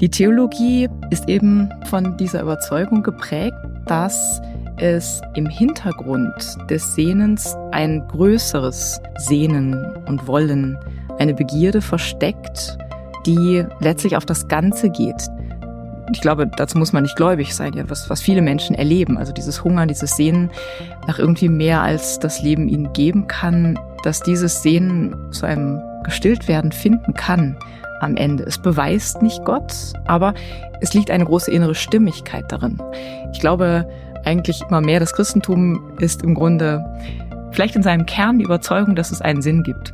Die Theologie ist eben von dieser Überzeugung geprägt, dass es im Hintergrund des Sehnens ein größeres Sehnen und Wollen, eine Begierde versteckt, die letztlich auf das Ganze geht. Ich glaube, dazu muss man nicht gläubig sein, ja, was, was viele Menschen erleben. Also dieses Hunger, dieses Sehnen nach irgendwie mehr als das Leben ihnen geben kann, dass dieses Sehnen zu einem Gestilltwerden finden kann am Ende. Es beweist nicht Gott, aber es liegt eine große innere Stimmigkeit darin. Ich glaube eigentlich immer mehr, das Christentum ist im Grunde vielleicht in seinem Kern die Überzeugung, dass es einen Sinn gibt.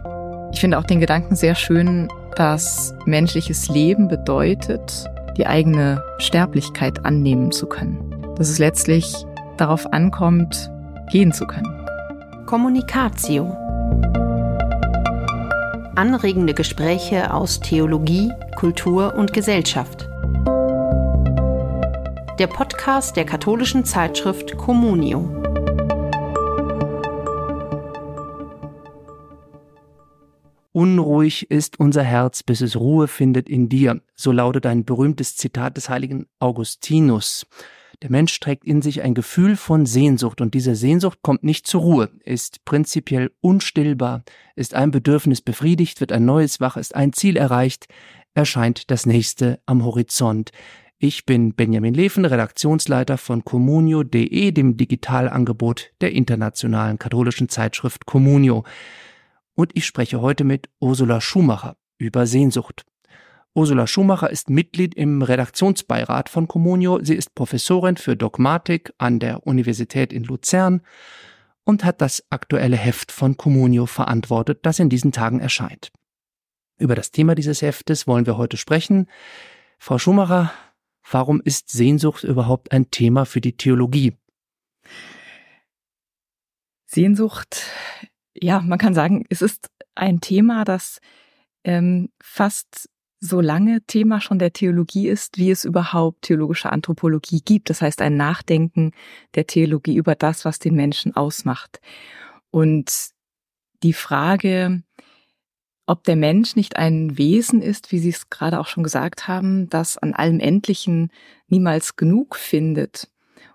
Ich finde auch den Gedanken sehr schön, dass menschliches Leben bedeutet, die eigene Sterblichkeit annehmen zu können. Dass es letztlich darauf ankommt, gehen zu können. Kommunikatio. Anregende Gespräche aus Theologie, Kultur und Gesellschaft. Der Podcast der katholischen Zeitschrift Communio. Unruhig ist unser Herz, bis es Ruhe findet in dir. So lautet ein berühmtes Zitat des heiligen Augustinus. Der Mensch trägt in sich ein Gefühl von Sehnsucht und diese Sehnsucht kommt nicht zur Ruhe, ist prinzipiell unstillbar, ist ein Bedürfnis befriedigt, wird ein neues wach, ist ein Ziel erreicht, erscheint das nächste am Horizont. Ich bin Benjamin Leven, Redaktionsleiter von communio.de, dem Digitalangebot der internationalen katholischen Zeitschrift Communio und ich spreche heute mit Ursula Schumacher über Sehnsucht. Ursula Schumacher ist Mitglied im Redaktionsbeirat von Communio. Sie ist Professorin für Dogmatik an der Universität in Luzern und hat das aktuelle Heft von Communio verantwortet, das in diesen Tagen erscheint. Über das Thema dieses Heftes wollen wir heute sprechen. Frau Schumacher, warum ist Sehnsucht überhaupt ein Thema für die Theologie? Sehnsucht ja, man kann sagen, es ist ein Thema, das ähm, fast so lange Thema schon der Theologie ist, wie es überhaupt theologische Anthropologie gibt. Das heißt, ein Nachdenken der Theologie über das, was den Menschen ausmacht. Und die Frage, ob der Mensch nicht ein Wesen ist, wie Sie es gerade auch schon gesagt haben, das an allem Endlichen niemals genug findet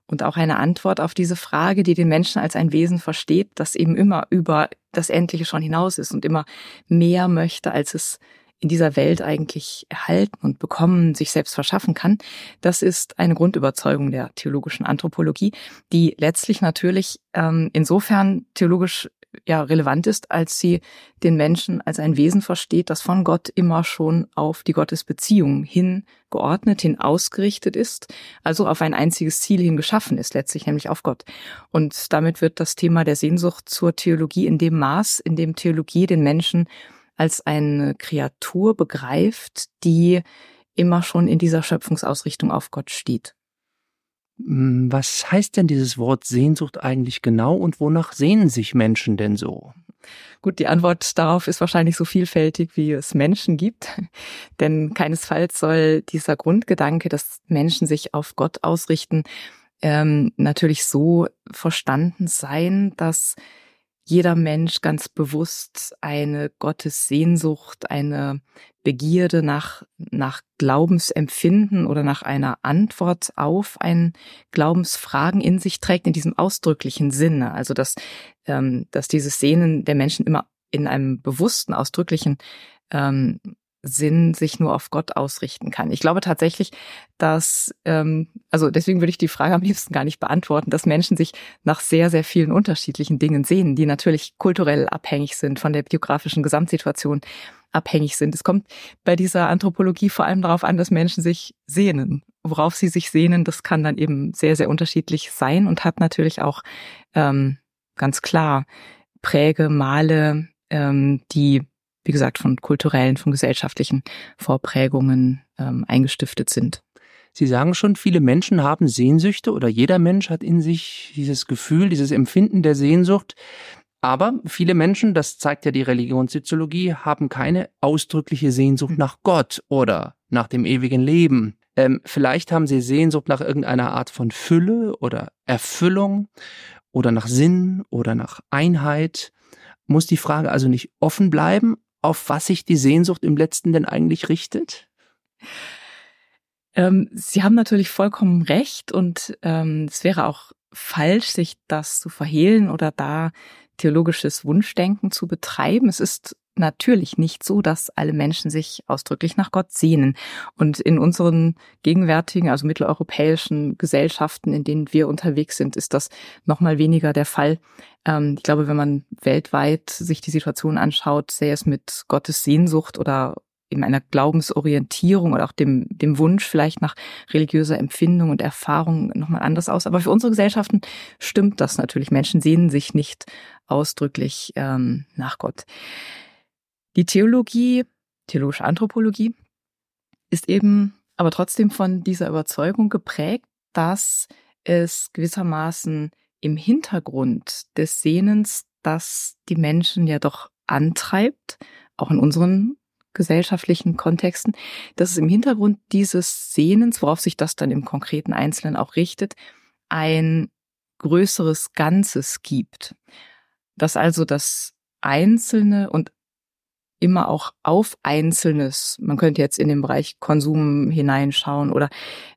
und auch eine Antwort auf diese Frage, die den Menschen als ein Wesen versteht, das eben immer über das Endliche schon hinaus ist und immer mehr möchte, als es in dieser Welt eigentlich erhalten und bekommen, sich selbst verschaffen kann. Das ist eine Grundüberzeugung der theologischen Anthropologie, die letztlich natürlich ähm, insofern theologisch ja relevant ist, als sie den Menschen als ein Wesen versteht, das von Gott immer schon auf die Gottesbeziehung hin geordnet, hin ausgerichtet ist, also auf ein einziges Ziel hin geschaffen ist, letztlich nämlich auf Gott. Und damit wird das Thema der Sehnsucht zur Theologie in dem Maß, in dem Theologie den Menschen als eine Kreatur begreift, die immer schon in dieser Schöpfungsausrichtung auf Gott steht. Hm, was heißt denn dieses Wort Sehnsucht eigentlich genau und wonach sehnen sich Menschen denn so? Gut, die Antwort darauf ist wahrscheinlich so vielfältig, wie es Menschen gibt. Denn keinesfalls soll dieser Grundgedanke, dass Menschen sich auf Gott ausrichten, ähm, natürlich so verstanden sein, dass jeder Mensch ganz bewusst eine Gottessehnsucht, eine Begierde nach, nach Glaubensempfinden oder nach einer Antwort auf ein Glaubensfragen in sich trägt, in diesem ausdrücklichen Sinne. Also, dass, ähm, dass dieses Sehnen der Menschen immer in einem bewussten, ausdrücklichen ähm, Sinn sich nur auf Gott ausrichten kann. Ich glaube tatsächlich, dass, ähm, also deswegen würde ich die Frage am liebsten gar nicht beantworten, dass Menschen sich nach sehr, sehr vielen unterschiedlichen Dingen sehen, die natürlich kulturell abhängig sind, von der biografischen Gesamtsituation abhängig sind. Es kommt bei dieser Anthropologie vor allem darauf an, dass Menschen sich sehnen. Worauf sie sich sehnen, das kann dann eben sehr, sehr unterschiedlich sein und hat natürlich auch ähm, ganz klar Präge, Male, ähm, die wie gesagt, von kulturellen, von gesellschaftlichen Vorprägungen ähm, eingestiftet sind. Sie sagen schon, viele Menschen haben Sehnsüchte oder jeder Mensch hat in sich dieses Gefühl, dieses Empfinden der Sehnsucht. Aber viele Menschen, das zeigt ja die Religionssoziologie, haben keine ausdrückliche Sehnsucht nach Gott oder nach dem ewigen Leben. Ähm, vielleicht haben sie Sehnsucht nach irgendeiner Art von Fülle oder Erfüllung oder nach Sinn oder nach Einheit. Muss die Frage also nicht offen bleiben, auf was sich die Sehnsucht im letzten denn eigentlich richtet? Ähm, Sie haben natürlich vollkommen recht und ähm, es wäre auch falsch, sich das zu verhehlen oder da theologisches Wunschdenken zu betreiben. Es ist natürlich nicht so, dass alle Menschen sich ausdrücklich nach Gott sehnen. Und in unseren gegenwärtigen, also mitteleuropäischen Gesellschaften, in denen wir unterwegs sind, ist das nochmal weniger der Fall. Ähm, ich glaube, wenn man weltweit sich die Situation anschaut, sähe es mit Gottes Sehnsucht oder in einer Glaubensorientierung oder auch dem, dem Wunsch vielleicht nach religiöser Empfindung und Erfahrung nochmal anders aus. Aber für unsere Gesellschaften stimmt das natürlich. Menschen sehnen sich nicht ausdrücklich ähm, nach Gott. Die Theologie, theologische Anthropologie, ist eben aber trotzdem von dieser Überzeugung geprägt, dass es gewissermaßen im Hintergrund des Sehnens, das die Menschen ja doch antreibt, auch in unseren gesellschaftlichen Kontexten, dass es im Hintergrund dieses Sehnens, worauf sich das dann im konkreten Einzelnen auch richtet, ein größeres Ganzes gibt. Dass also das Einzelne und immer auch auf Einzelnes. Man könnte jetzt in den Bereich Konsum hineinschauen oder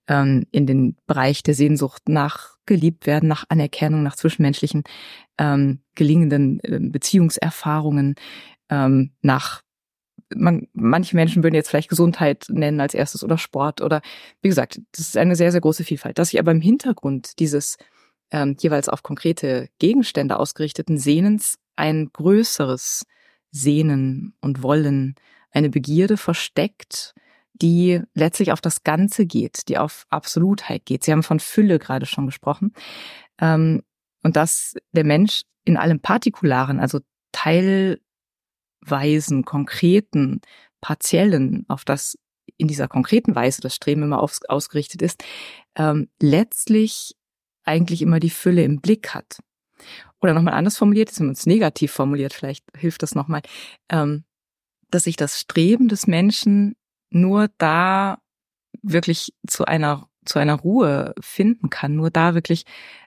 ähm, in den Bereich der Sehnsucht nach geliebt werden, nach Anerkennung, nach zwischenmenschlichen ähm, gelingenden äh, Beziehungserfahrungen, ähm, nach man, manche Menschen würden jetzt vielleicht Gesundheit nennen als erstes oder Sport oder wie gesagt, das ist eine sehr, sehr große Vielfalt. Dass sich aber im Hintergrund dieses ähm, jeweils auf konkrete Gegenstände ausgerichteten Sehnens ein größeres Sehnen und Wollen, eine Begierde versteckt, die letztlich auf das Ganze geht, die auf Absolutheit geht. Sie haben von Fülle gerade schon gesprochen. Ähm, und dass der Mensch in allem Partikularen, also teilweisen, konkreten, partiellen, auf das in dieser konkreten Weise das Streben immer aus, ausgerichtet ist, ähm, letztlich eigentlich immer die Fülle im Blick hat. Oder nochmal anders formuliert, jetzt wenn man es negativ formuliert, vielleicht hilft das nochmal, ähm, dass sich das Streben des Menschen nur da wirklich zu einer zu einer Ruhe finden kann, nur da wirklich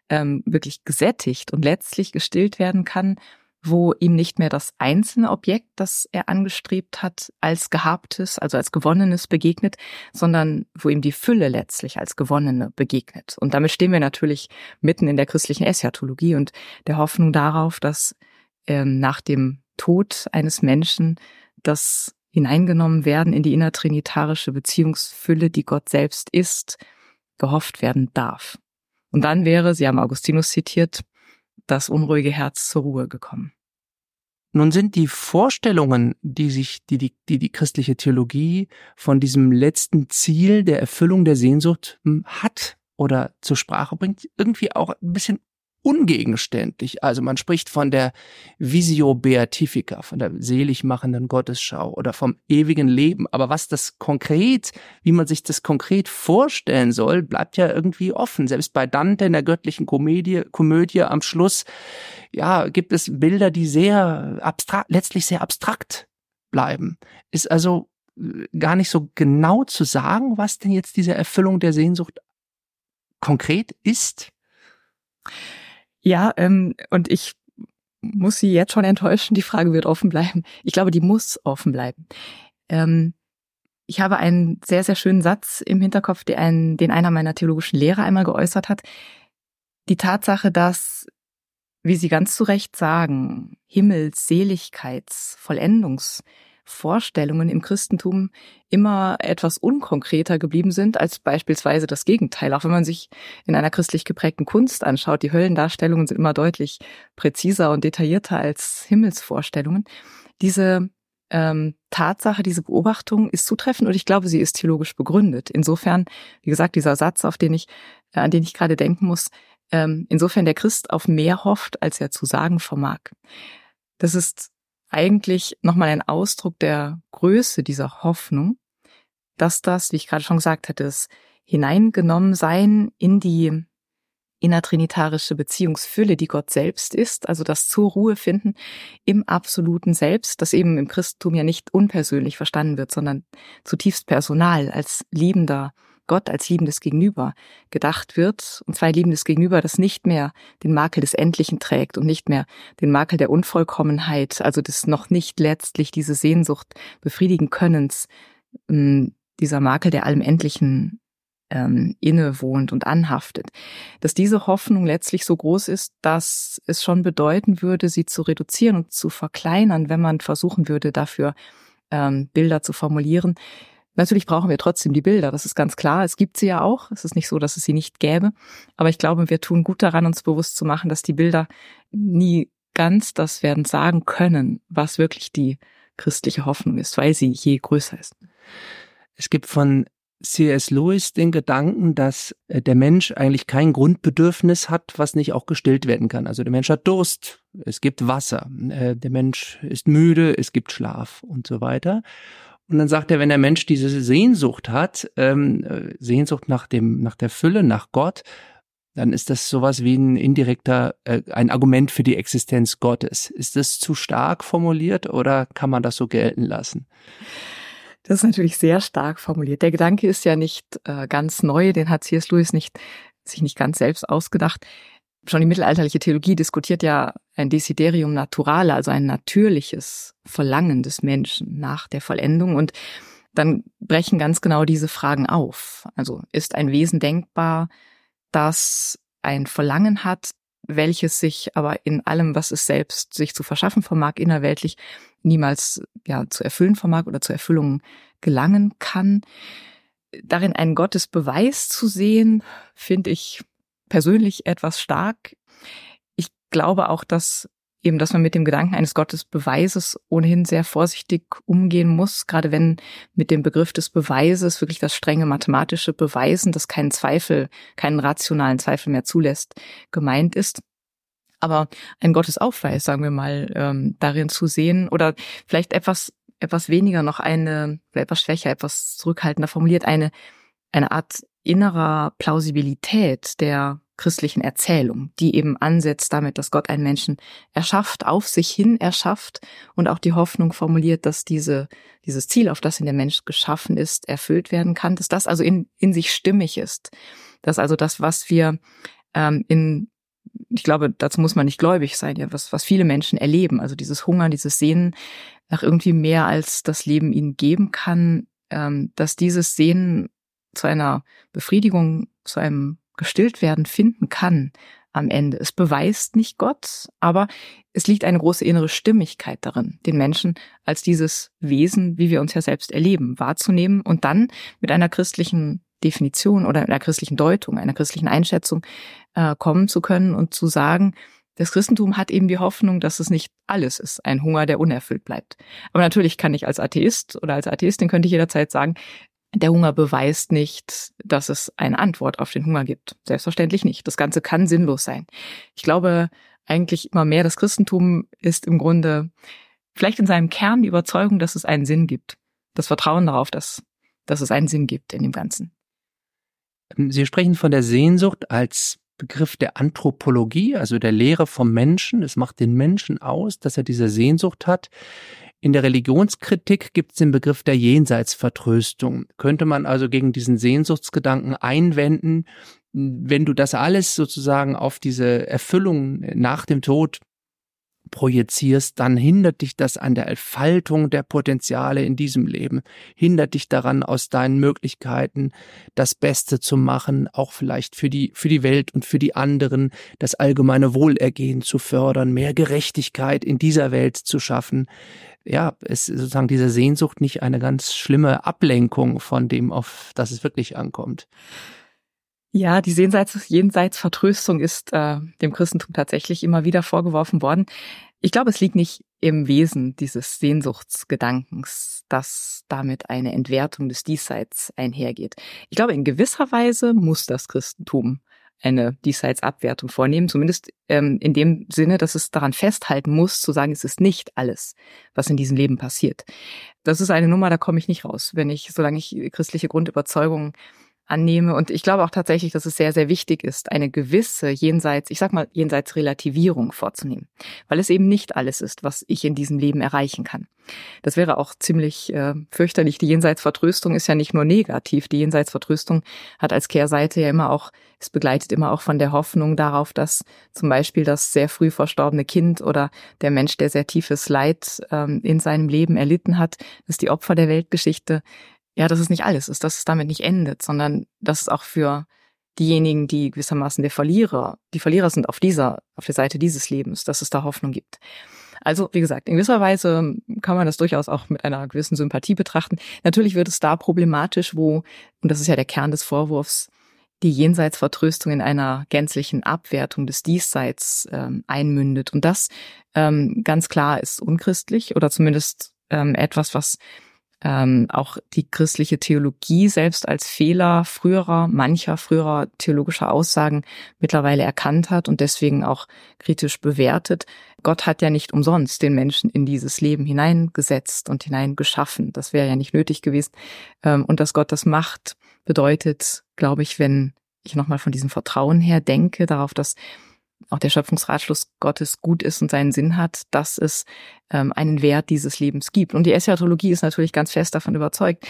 ähm, wirklich gesättigt und letztlich gestillt werden kann, wo ihm nicht mehr das einzelne Objekt, das er angestrebt hat, als gehabtes, also als gewonnenes begegnet, sondern wo ihm die Fülle letztlich als gewonnene begegnet. Und damit stehen wir natürlich mitten in der christlichen Eschatologie und der Hoffnung darauf, dass ähm, nach dem Tod eines Menschen das hineingenommen werden in die innertrinitarische Beziehungsfülle, die Gott selbst ist, gehofft werden darf. Und dann wäre, Sie haben Augustinus zitiert, das unruhige Herz zur Ruhe gekommen. Nun sind die Vorstellungen, die sich, die, die, die, die christliche Theologie von diesem letzten Ziel der Erfüllung der Sehnsucht hm, hat oder zur Sprache bringt, irgendwie auch ein bisschen ungegenständlich. Also man spricht von der Visio Beatifica, von der selig machenden Gottesschau oder vom ewigen Leben. Aber was das konkret, wie man sich das konkret vorstellen soll, bleibt ja irgendwie offen. Selbst bei Dante in der göttlichen Komödie, Komödie am Schluss, ja, gibt es Bilder, die sehr abstrakt, letztlich sehr abstrakt bleiben. Ist also äh, gar nicht so genau zu sagen, was denn jetzt diese Erfüllung der Sehnsucht konkret ist. Ja, ähm, und ich muss Sie jetzt schon enttäuschen, die Frage wird offen bleiben. Ich glaube, die muss offen bleiben. Ähm, ich habe einen sehr, sehr schönen Satz im Hinterkopf, den, den einer meiner theologischen Lehrer einmal geäußert hat. Die Tatsache, dass, wie Sie ganz zu Recht sagen, Himmels, Seligkeits, Vollendungs, Vorstellungen im Christentum immer etwas unkonkreter geblieben sind als beispielsweise das Gegenteil. Auch wenn man sich in einer christlich geprägten Kunst anschaut, die Höllendarstellungen sind immer deutlich präziser und detaillierter als Himmelsvorstellungen. Diese ähm, Tatsache, diese Beobachtung ist zutreffend und ich glaube, sie ist theologisch begründet. Insofern, wie gesagt, dieser Satz, auf den ich, äh, an den ich gerade denken muss, ähm, insofern der Christ auf mehr hofft, als er zu sagen vermag. Das ist eigentlich nochmal ein Ausdruck der Größe dieser Hoffnung, dass das, wie ich gerade schon gesagt hatte, das hineingenommen sein in die innertrinitarische Beziehungsfülle, die Gott selbst ist, also das zur Ruhe finden im absoluten Selbst, das eben im Christentum ja nicht unpersönlich verstanden wird, sondern zutiefst personal als liebender Gott als liebendes Gegenüber gedacht wird, und zwar ein liebendes Gegenüber, das nicht mehr den Makel des Endlichen trägt und nicht mehr den Makel der Unvollkommenheit, also des noch nicht letztlich diese Sehnsucht befriedigen Könnens, ähm, dieser Makel der allem Endlichen ähm, innewohnt und anhaftet, dass diese Hoffnung letztlich so groß ist, dass es schon bedeuten würde, sie zu reduzieren und zu verkleinern, wenn man versuchen würde, dafür ähm, Bilder zu formulieren. Natürlich brauchen wir trotzdem die Bilder, das ist ganz klar. Es gibt sie ja auch. Es ist nicht so, dass es sie nicht gäbe. Aber ich glaube, wir tun gut daran, uns bewusst zu machen, dass die Bilder nie ganz das werden sagen können, was wirklich die christliche Hoffnung ist, weil sie je größer ist. Es gibt von C.S. Lewis den Gedanken, dass äh, der Mensch eigentlich kein Grundbedürfnis hat, was nicht auch gestillt werden kann. Also der Mensch hat Durst, es gibt Wasser, äh, der Mensch ist müde, es gibt Schlaf und so weiter. Und dann sagt er, wenn der Mensch diese Sehnsucht hat, ähm, äh, Sehnsucht nach dem, nach der Fülle, nach Gott, dann ist das sowas wie ein indirekter, äh, ein Argument für die Existenz Gottes. Ist das zu stark formuliert oder kann man das so gelten lassen? Das ist natürlich sehr stark formuliert. Der Gedanke ist ja nicht äh, ganz neu, den hat C.S. Lewis nicht, sich nicht ganz selbst ausgedacht. Schon die mittelalterliche Theologie diskutiert ja ein Desiderium naturale, also ein natürliches Verlangen des Menschen nach der Vollendung. Und dann brechen ganz genau diese Fragen auf. Also ist ein Wesen denkbar, das ein Verlangen hat, welches sich aber in allem, was es selbst sich zu verschaffen vermag, innerweltlich niemals ja zu erfüllen vermag oder zur Erfüllung gelangen kann. Darin einen Gottesbeweis zu sehen, finde ich persönlich etwas stark. Ich glaube auch, dass eben, dass man mit dem Gedanken eines Gottesbeweises ohnehin sehr vorsichtig umgehen muss, gerade wenn mit dem Begriff des Beweises wirklich das strenge mathematische Beweisen, das keinen Zweifel, keinen rationalen Zweifel mehr zulässt, gemeint ist. Aber ein Gottesaufweis, sagen wir mal, ähm, darin zu sehen oder vielleicht etwas etwas weniger noch eine, etwas schwächer, etwas zurückhaltender formuliert, eine, eine Art innerer Plausibilität der christlichen Erzählung, die eben ansetzt damit, dass Gott einen Menschen erschafft, auf sich hin erschafft und auch die Hoffnung formuliert, dass diese, dieses Ziel, auf das in der Mensch geschaffen ist, erfüllt werden kann, dass das also in, in sich stimmig ist. Dass also das, was wir ähm, in ich glaube, dazu muss man nicht gläubig sein, ja, was, was viele Menschen erleben. Also dieses Hunger, dieses Sehnen nach irgendwie mehr als das Leben ihnen geben kann, ähm, dass dieses Sehnen zu einer Befriedigung, zu einem Gestilltwerden finden kann am Ende. Es beweist nicht Gott, aber es liegt eine große innere Stimmigkeit darin, den Menschen als dieses Wesen, wie wir uns ja selbst erleben, wahrzunehmen und dann mit einer christlichen Definition oder einer christlichen Deutung, einer christlichen Einschätzung äh, kommen zu können und zu sagen, das Christentum hat eben die Hoffnung, dass es nicht alles ist, ein Hunger, der unerfüllt bleibt. Aber natürlich kann ich als Atheist oder als Atheistin könnte ich jederzeit sagen, der Hunger beweist nicht, dass es eine Antwort auf den Hunger gibt. Selbstverständlich nicht. Das Ganze kann sinnlos sein. Ich glaube eigentlich immer mehr, das Christentum ist im Grunde vielleicht in seinem Kern die Überzeugung, dass es einen Sinn gibt. Das Vertrauen darauf, dass, dass es einen Sinn gibt in dem Ganzen. Sie sprechen von der Sehnsucht als Begriff der Anthropologie, also der Lehre vom Menschen. Es macht den Menschen aus, dass er diese Sehnsucht hat. In der Religionskritik gibt es den Begriff der Jenseitsvertröstung. Könnte man also gegen diesen Sehnsuchtsgedanken einwenden, wenn du das alles sozusagen auf diese Erfüllung nach dem Tod projizierst, dann hindert dich das an der Entfaltung der Potenziale in diesem Leben, hindert dich daran, aus deinen Möglichkeiten das Beste zu machen, auch vielleicht für die, für die Welt und für die anderen, das allgemeine Wohlergehen zu fördern, mehr Gerechtigkeit in dieser Welt zu schaffen. Ja, ist sozusagen diese Sehnsucht nicht eine ganz schlimme Ablenkung von dem, auf das es wirklich ankommt. Ja, die Jenseits, Jenseitsvertröstung ist äh, dem Christentum tatsächlich immer wieder vorgeworfen worden. Ich glaube, es liegt nicht im Wesen dieses Sehnsuchtsgedankens, dass damit eine Entwertung des Diesseits einhergeht. Ich glaube, in gewisser Weise muss das Christentum eine Diesseitsabwertung vornehmen, zumindest ähm, in dem Sinne, dass es daran festhalten muss, zu sagen, es ist nicht alles, was in diesem Leben passiert. Das ist eine Nummer, da komme ich nicht raus, wenn ich, solange ich christliche Grundüberzeugungen annehme. Und ich glaube auch tatsächlich, dass es sehr, sehr wichtig ist, eine gewisse jenseits, ich sag mal, jenseits Relativierung vorzunehmen. Weil es eben nicht alles ist, was ich in diesem Leben erreichen kann. Das wäre auch ziemlich äh, fürchterlich. Die Jenseitsvertröstung ist ja nicht nur negativ. Die Jenseitsvertröstung hat als Kehrseite ja immer auch, es begleitet immer auch von der Hoffnung darauf, dass zum Beispiel das sehr früh verstorbene Kind oder der Mensch, der sehr tiefes Leid ähm, in seinem Leben erlitten hat, dass die Opfer der Weltgeschichte ja, dass es nicht alles ist, dass es damit nicht endet, sondern dass es auch für diejenigen, die gewissermaßen der Verlierer, die Verlierer sind auf dieser, auf der Seite dieses Lebens, dass es da Hoffnung gibt. Also, wie gesagt, in gewisser Weise kann man das durchaus auch mit einer gewissen Sympathie betrachten. Natürlich wird es da problematisch, wo, und das ist ja der Kern des Vorwurfs, die Jenseitsvertröstung in einer gänzlichen Abwertung des Diesseits ähm, einmündet. Und das ähm, ganz klar ist unchristlich oder zumindest ähm, etwas, was ähm, auch die christliche Theologie selbst als Fehler früherer, mancher früherer theologischer Aussagen mittlerweile erkannt hat und deswegen auch kritisch bewertet. Gott hat ja nicht umsonst den Menschen in dieses Leben hineingesetzt und hineingeschaffen. Das wäre ja nicht nötig gewesen. Ähm, und dass Gott das macht, bedeutet, glaube ich, wenn ich nochmal von diesem Vertrauen her denke, darauf, dass auch der Schöpfungsratschluss Gottes gut ist und seinen Sinn hat, dass es ähm, einen Wert dieses Lebens gibt. Und die Eschatologie ist natürlich ganz fest davon überzeugt,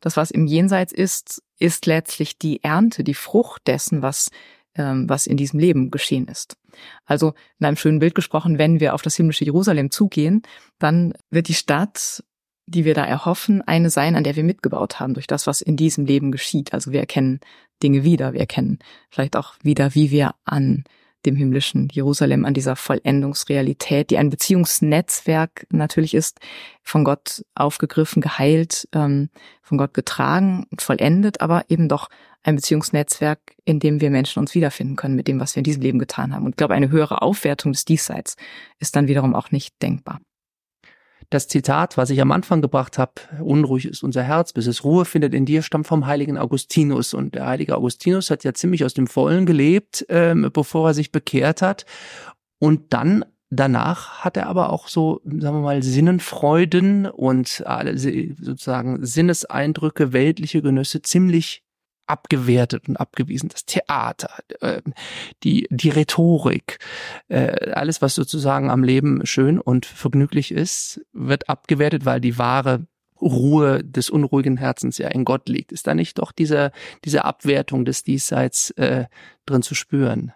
dass was im Jenseits ist, ist letztlich die Ernte, die Frucht dessen, was ähm, was in diesem Leben geschehen ist. Also in einem schönen Bild gesprochen, wenn wir auf das himmlische Jerusalem zugehen, dann wird die Stadt die wir da erhoffen, eine sein, an der wir mitgebaut haben durch das, was in diesem Leben geschieht. Also wir erkennen Dinge wieder, wir erkennen vielleicht auch wieder, wie wir an dem himmlischen Jerusalem, an dieser Vollendungsrealität, die ein Beziehungsnetzwerk natürlich ist, von Gott aufgegriffen, geheilt, ähm, von Gott getragen und vollendet, aber eben doch ein Beziehungsnetzwerk, in dem wir Menschen uns wiederfinden können mit dem, was wir in diesem Leben getan haben. Und ich glaube, eine höhere Aufwertung des Diesseits ist dann wiederum auch nicht denkbar das Zitat, was ich am Anfang gebracht habe, unruhig ist unser Herz, bis es Ruhe findet in dir, stammt vom heiligen Augustinus. Und der heilige Augustinus hat ja ziemlich aus dem Vollen gelebt, ähm, bevor er sich bekehrt hat. Und dann Danach hat er aber auch so, sagen wir mal, Sinnenfreuden und alle sozusagen Sinneseindrücke, weltliche Genüsse ziemlich abgewertet und abgewiesen. Das Theater, äh, die, die Rhetorik, äh, alles, was sozusagen am Leben schön und vergnüglich ist, wird abgewertet, weil die wahre Ruhe des unruhigen Herzens ja in Gott liegt. Ist da nicht doch diese, diese Abwertung des Diesseits äh, drin zu spüren?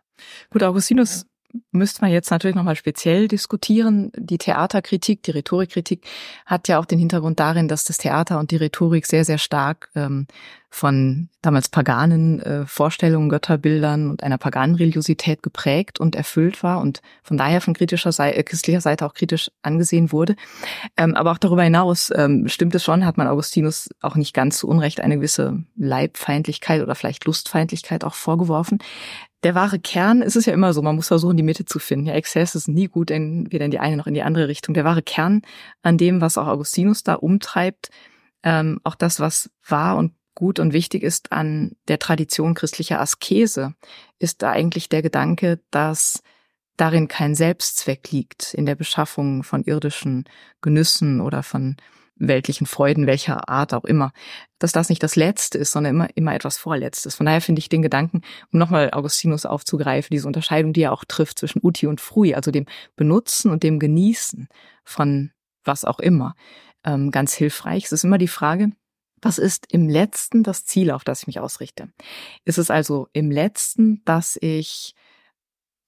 Gut, Augustinus müsste man jetzt natürlich nochmal speziell diskutieren. Die Theaterkritik, die Rhetorikkritik hat ja auch den Hintergrund darin, dass das Theater und die Rhetorik sehr, sehr stark ähm, von damals paganen äh, Vorstellungen, Götterbildern und einer paganen Religiosität geprägt und erfüllt war und von daher von kritischer Seite, äh, christlicher Seite auch kritisch angesehen wurde. Ähm, aber auch darüber hinaus ähm, stimmt es schon, hat man Augustinus auch nicht ganz zu Unrecht eine gewisse Leibfeindlichkeit oder vielleicht Lustfeindlichkeit auch vorgeworfen der wahre Kern ist es ja immer so, man muss versuchen, die Mitte zu finden. Ja, Exzess ist nie gut, in, weder in die eine noch in die andere Richtung. Der wahre Kern an dem, was auch Augustinus da umtreibt, ähm, auch das, was wahr und gut und wichtig ist an der Tradition christlicher Askese, ist da eigentlich der Gedanke, dass darin kein Selbstzweck liegt in der Beschaffung von irdischen Genüssen oder von weltlichen Freuden, welcher Art auch immer, dass das nicht das Letzte ist, sondern immer, immer etwas Vorletztes. Von daher finde ich den Gedanken, um nochmal Augustinus aufzugreifen, diese Unterscheidung, die er auch trifft zwischen Uti und Frui, also dem Benutzen und dem Genießen von was auch immer, ähm, ganz hilfreich. Es ist immer die Frage, was ist im letzten das Ziel, auf das ich mich ausrichte? Ist es also im letzten, dass ich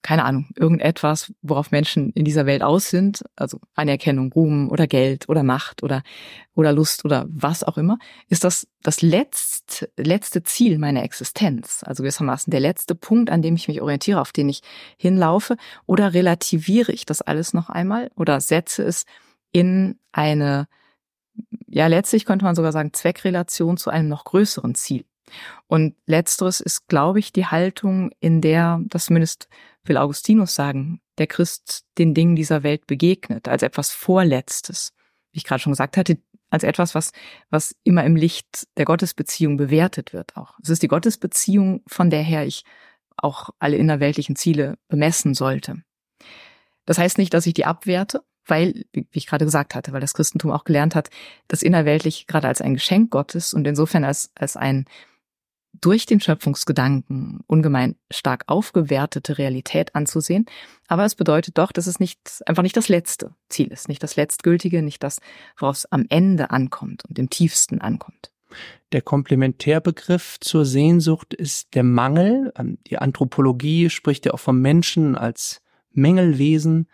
keine Ahnung, irgendetwas, worauf Menschen in dieser Welt aus sind, also Anerkennung, Ruhm oder Geld oder Macht oder, oder Lust oder was auch immer, ist das das letzte, letzte Ziel meiner Existenz, also gewissermaßen der letzte Punkt, an dem ich mich orientiere, auf den ich hinlaufe, oder relativiere ich das alles noch einmal oder setze es in eine, ja, letztlich könnte man sogar sagen, Zweckrelation zu einem noch größeren Ziel. Und letzteres ist, glaube ich, die Haltung, in der, das zumindest will Augustinus sagen, der Christ den Dingen dieser Welt begegnet, als etwas Vorletztes. Wie ich gerade schon gesagt hatte, als etwas, was, was immer im Licht der Gottesbeziehung bewertet wird auch. Es ist die Gottesbeziehung, von der her ich auch alle innerweltlichen Ziele bemessen sollte. Das heißt nicht, dass ich die abwerte, weil, wie ich gerade gesagt hatte, weil das Christentum auch gelernt hat, das innerweltlich gerade als ein Geschenk Gottes und insofern als, als ein durch den Schöpfungsgedanken ungemein stark aufgewertete Realität anzusehen. Aber es bedeutet doch, dass es nicht, einfach nicht das letzte Ziel ist, nicht das letztgültige, nicht das, worauf es am Ende ankommt und im tiefsten ankommt. Der Komplementärbegriff zur Sehnsucht ist der Mangel. Ähm, die Anthropologie spricht ja auch vom Menschen als Mängelwesen.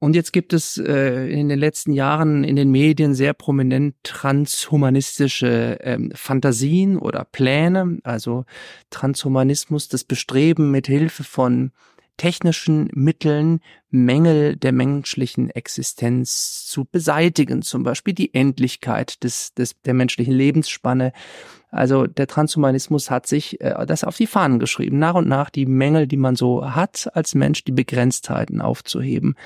Und jetzt gibt es äh, in den letzten Jahren in den Medien sehr prominent transhumanistische ähm, Fantasien oder Pläne, also Transhumanismus, das Bestreben mit Hilfe von technischen Mitteln Mängel der menschlichen Existenz zu beseitigen, zum Beispiel die Endlichkeit des, des, der menschlichen Lebensspanne. Also der Transhumanismus hat sich äh, das auf die Fahnen geschrieben, nach und nach die Mängel, die man so hat als Mensch, die Begrenztheiten aufzuheben.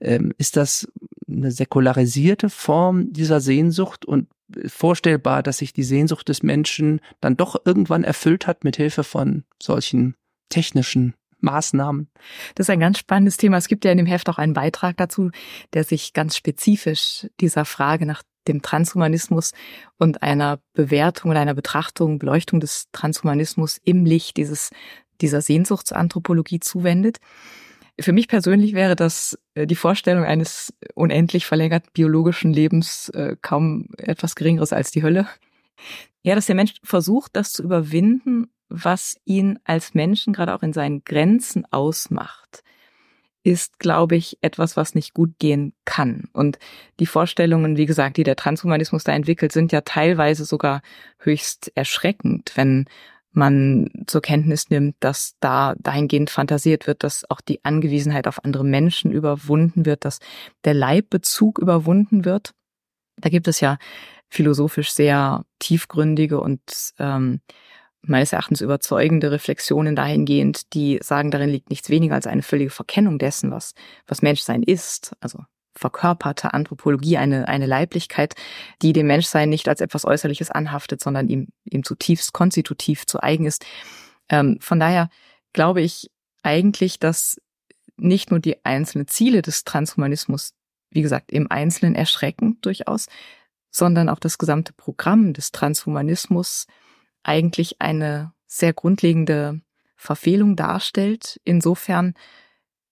Ähm, ist das eine säkularisierte Form dieser Sehnsucht und vorstellbar, dass sich die Sehnsucht des Menschen dann doch irgendwann erfüllt hat mit Hilfe von solchen technischen Maßnahmen. Das ist ein ganz spannendes Thema. Es gibt ja in dem Heft auch einen Beitrag dazu, der sich ganz spezifisch dieser Frage nach dem Transhumanismus und einer Bewertung oder einer Betrachtung, Beleuchtung des Transhumanismus im Licht dieses, dieser Sehnsuchtsanthropologie zuwendet. Für mich persönlich wäre das äh, die Vorstellung eines unendlich verlängerten biologischen Lebens äh, kaum etwas Geringeres als die Hölle. Ja, dass der Mensch versucht, das zu überwinden was ihn als Menschen gerade auch in seinen Grenzen ausmacht, ist, glaube ich, etwas, was nicht gut gehen kann. Und die Vorstellungen, wie gesagt, die der Transhumanismus da entwickelt, sind ja teilweise sogar höchst erschreckend, wenn man zur Kenntnis nimmt, dass da dahingehend fantasiert wird, dass auch die Angewiesenheit auf andere Menschen überwunden wird, dass der Leibbezug überwunden wird. Da gibt es ja philosophisch sehr tiefgründige und ähm, meines Erachtens überzeugende Reflexionen dahingehend, die sagen, darin liegt nichts weniger als eine völlige Verkennung dessen, was, was Menschsein ist. Also verkörperte Anthropologie, eine, eine Leiblichkeit, die dem Menschsein nicht als etwas Äußerliches anhaftet, sondern ihm, ihm zutiefst konstitutiv zu eigen ist. Ähm, von daher glaube ich eigentlich, dass nicht nur die einzelnen Ziele des Transhumanismus, wie gesagt, im Einzelnen erschreckend durchaus, sondern auch das gesamte Programm des Transhumanismus eigentlich eine sehr grundlegende Verfehlung darstellt. Insofern,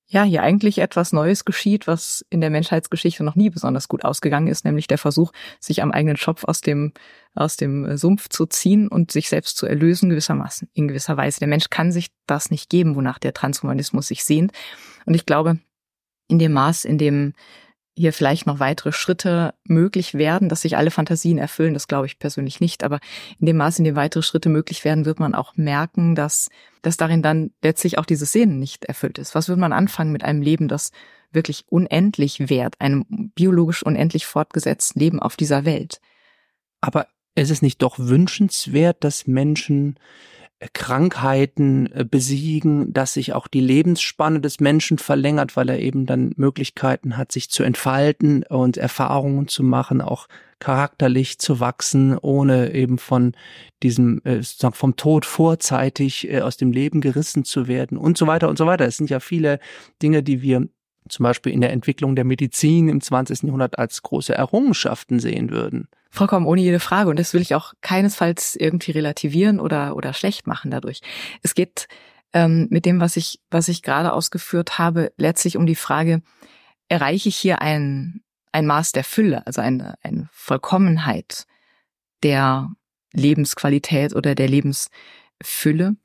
ja, hier eigentlich etwas Neues geschieht, was in der Menschheitsgeschichte noch nie besonders gut ausgegangen ist, nämlich der Versuch, sich am eigenen Schopf aus dem, aus dem Sumpf zu ziehen und sich selbst zu erlösen gewissermaßen, in gewisser Weise. Der Mensch kann sich das nicht geben, wonach der Transhumanismus sich sehnt. Und ich glaube, in dem Maß, in dem hier vielleicht noch weitere Schritte möglich werden, dass sich alle Fantasien erfüllen, das glaube ich persönlich nicht, aber in dem Maß, in dem weitere Schritte möglich werden, wird man auch merken, dass, dass darin dann letztlich auch diese Szene nicht erfüllt ist. Was würde man anfangen mit einem Leben, das wirklich unendlich währt, einem biologisch unendlich fortgesetzten Leben auf dieser Welt? Aber ist es nicht doch wünschenswert, dass Menschen Krankheiten äh, besiegen, dass sich auch die Lebensspanne des Menschen verlängert, weil er eben dann Möglichkeiten hat, sich zu entfalten und Erfahrungen zu machen, auch charakterlich zu wachsen, ohne eben von diesem äh, vom Tod vorzeitig äh, aus dem Leben gerissen zu werden und so weiter und so weiter. Es sind ja viele Dinge, die wir zum Beispiel in der Entwicklung der Medizin im 20. Jahrhundert als große Errungenschaften sehen würden. Vollkommen ohne jede Frage. Und das will ich auch keinesfalls irgendwie relativieren oder, oder schlecht machen dadurch. Es geht ähm, mit dem, was ich, was ich gerade ausgeführt habe, letztlich um die Frage, erreiche ich hier ein, ein Maß der Fülle, also eine, eine Vollkommenheit der Lebensqualität oder der Lebensfülle?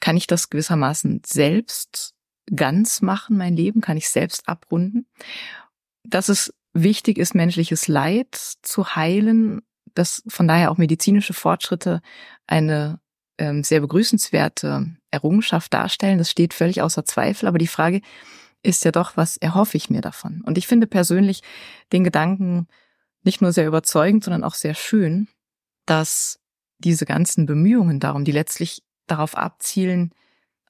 Kann ich das gewissermaßen selbst ganz machen, mein Leben? Kann ich selbst abrunden? Das ist wichtig ist, menschliches Leid zu heilen, dass von daher auch medizinische Fortschritte eine ähm, sehr begrüßenswerte Errungenschaft darstellen. Das steht völlig außer Zweifel. Aber die Frage ist ja doch, was erhoffe ich mir davon? Und ich finde persönlich den Gedanken nicht nur sehr überzeugend, sondern auch sehr schön, dass diese ganzen Bemühungen darum, die letztlich darauf abzielen,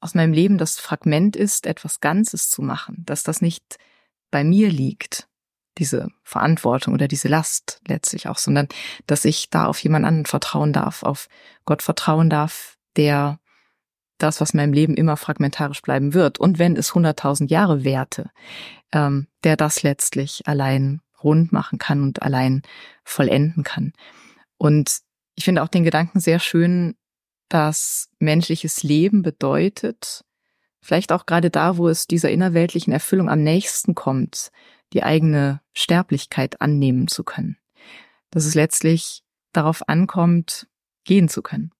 aus meinem Leben das Fragment ist, etwas Ganzes zu machen, dass das nicht bei mir liegt, diese Verantwortung oder diese Last letztlich auch, sondern dass ich da auf jemand anderen vertrauen darf, auf Gott vertrauen darf, der das, was in meinem Leben immer fragmentarisch bleiben wird. Und wenn es hunderttausend Jahre währte, ähm, der das letztlich allein rund machen kann und allein vollenden kann. Und ich finde auch den Gedanken sehr schön, dass menschliches Leben bedeutet, vielleicht auch gerade da, wo es dieser innerweltlichen Erfüllung am nächsten kommt, die eigene Sterblichkeit annehmen zu können. Dass es letztlich darauf ankommt, gehen zu können.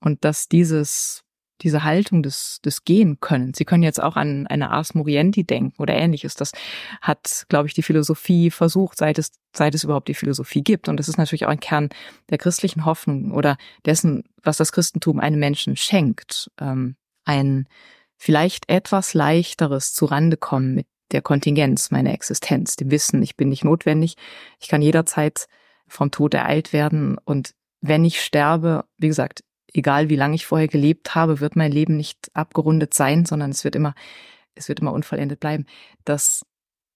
Und dass dieses diese Haltung des, des Gehen können. Sie können jetzt auch an eine Ars Moriendi denken oder ähnliches. Das hat, glaube ich, die Philosophie versucht, seit es, seit es überhaupt die Philosophie gibt. Und das ist natürlich auch ein Kern der christlichen Hoffnung oder dessen, was das Christentum einem Menschen schenkt. Ähm, ein vielleicht etwas leichteres Zurande kommen mit der Kontingenz meiner Existenz, dem Wissen, ich bin nicht notwendig, ich kann jederzeit vom Tod ereilt werden und wenn ich sterbe, wie gesagt, egal wie lange ich vorher gelebt habe, wird mein Leben nicht abgerundet sein, sondern es wird immer, es wird immer unvollendet bleiben, dass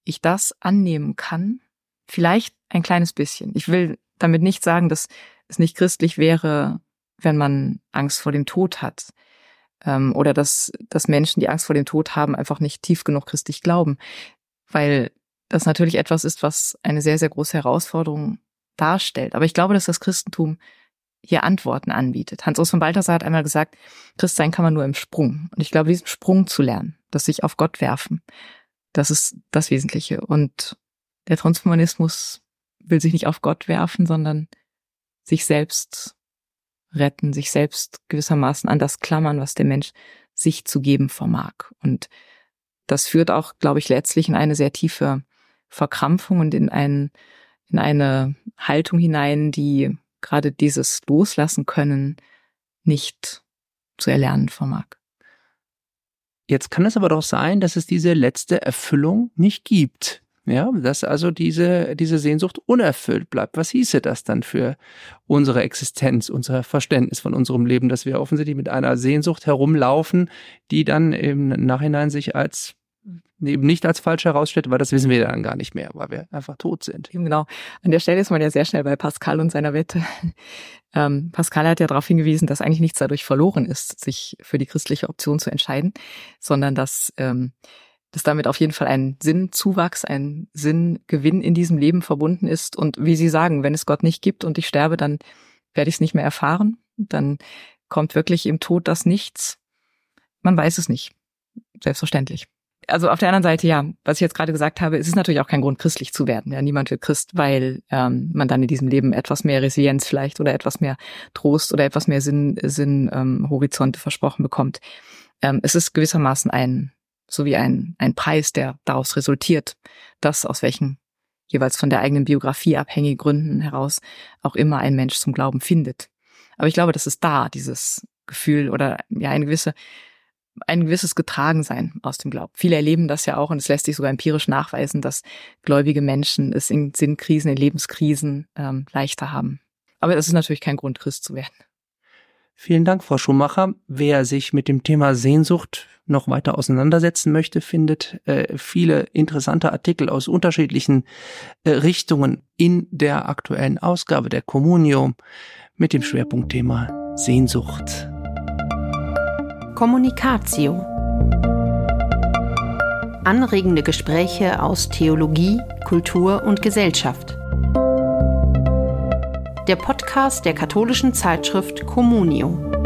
ich das annehmen kann, vielleicht ein kleines bisschen. Ich will damit nicht sagen, dass es nicht christlich wäre, wenn man Angst vor dem Tod hat. Ähm, oder dass, dass Menschen, die Angst vor dem Tod haben, einfach nicht tief genug christlich glauben. Weil das natürlich etwas ist, was eine sehr, sehr große Herausforderung darstellt. Aber ich glaube, dass das Christentum hier Antworten anbietet. Hans-Urs von Balthasar hat einmal gesagt, Christ sein kann man nur im Sprung. Und ich glaube, diesen Sprung zu lernen, das sich auf Gott werfen, das ist das Wesentliche. Und der Transhumanismus will sich nicht auf Gott werfen, sondern sich selbst retten, sich selbst gewissermaßen an das klammern, was der Mensch sich zu geben vermag. Und das führt auch, glaube ich, letztlich in eine sehr tiefe Verkrampfung und in, ein, in eine Haltung hinein, die gerade dieses Loslassen können nicht zu erlernen vermag. Jetzt kann es aber doch sein, dass es diese letzte Erfüllung nicht gibt. Ja, dass also diese, diese Sehnsucht unerfüllt bleibt. Was hieße das dann für unsere Existenz, unser Verständnis von unserem Leben, dass wir offensichtlich mit einer Sehnsucht herumlaufen, die dann im Nachhinein sich als eben nicht als falsch herausstellt, weil das wissen wir dann gar nicht mehr, weil wir einfach tot sind. Genau. An der Stelle ist man ja sehr schnell bei Pascal und seiner Wette. Ähm, Pascal hat ja darauf hingewiesen, dass eigentlich nichts dadurch verloren ist, sich für die christliche Option zu entscheiden, sondern dass, ähm, dass damit auf jeden Fall ein Sinnzuwachs, ein Sinngewinn in diesem Leben verbunden ist. Und wie Sie sagen, wenn es Gott nicht gibt und ich sterbe, dann werde ich es nicht mehr erfahren. Dann kommt wirklich im Tod das Nichts. Man weiß es nicht. Selbstverständlich also auf der anderen Seite, ja, was ich jetzt gerade gesagt habe, es ist natürlich auch kein Grund, christlich zu werden. Ja, niemand wird Christ, weil ähm, man dann in diesem Leben etwas mehr Resilienz vielleicht oder etwas mehr Trost oder etwas mehr Sinn, Sinn ähm, Horizonte versprochen bekommt. Ähm, es ist gewissermaßen ein, so wie ein, ein Preis, der daraus resultiert, dass aus welchen jeweils von der eigenen Biografie abhängigen Gründen heraus auch immer ein Mensch zum Glauben findet. Aber ich glaube, das ist da, dieses Gefühl oder ja eine gewisse ein gewisses Getragensein aus dem Glauben. Viele erleben das ja auch und es lässt sich sogar empirisch nachweisen, dass gläubige Menschen es in Sinnkrisen, in Lebenskrisen ähm, leichter haben. Aber das ist natürlich kein Grund, Christ zu werden. Vielen Dank, Frau Schumacher. Wer sich mit dem Thema Sehnsucht noch weiter auseinandersetzen möchte, findet äh, viele interessante Artikel aus unterschiedlichen äh, Richtungen in der aktuellen Ausgabe der Communio mit dem Schwerpunktthema Sehnsucht. Kommunikatio. Anregende Gespräche aus Theologie, Kultur und Gesellschaft. Der Podcast der katholischen Zeitschrift Communio.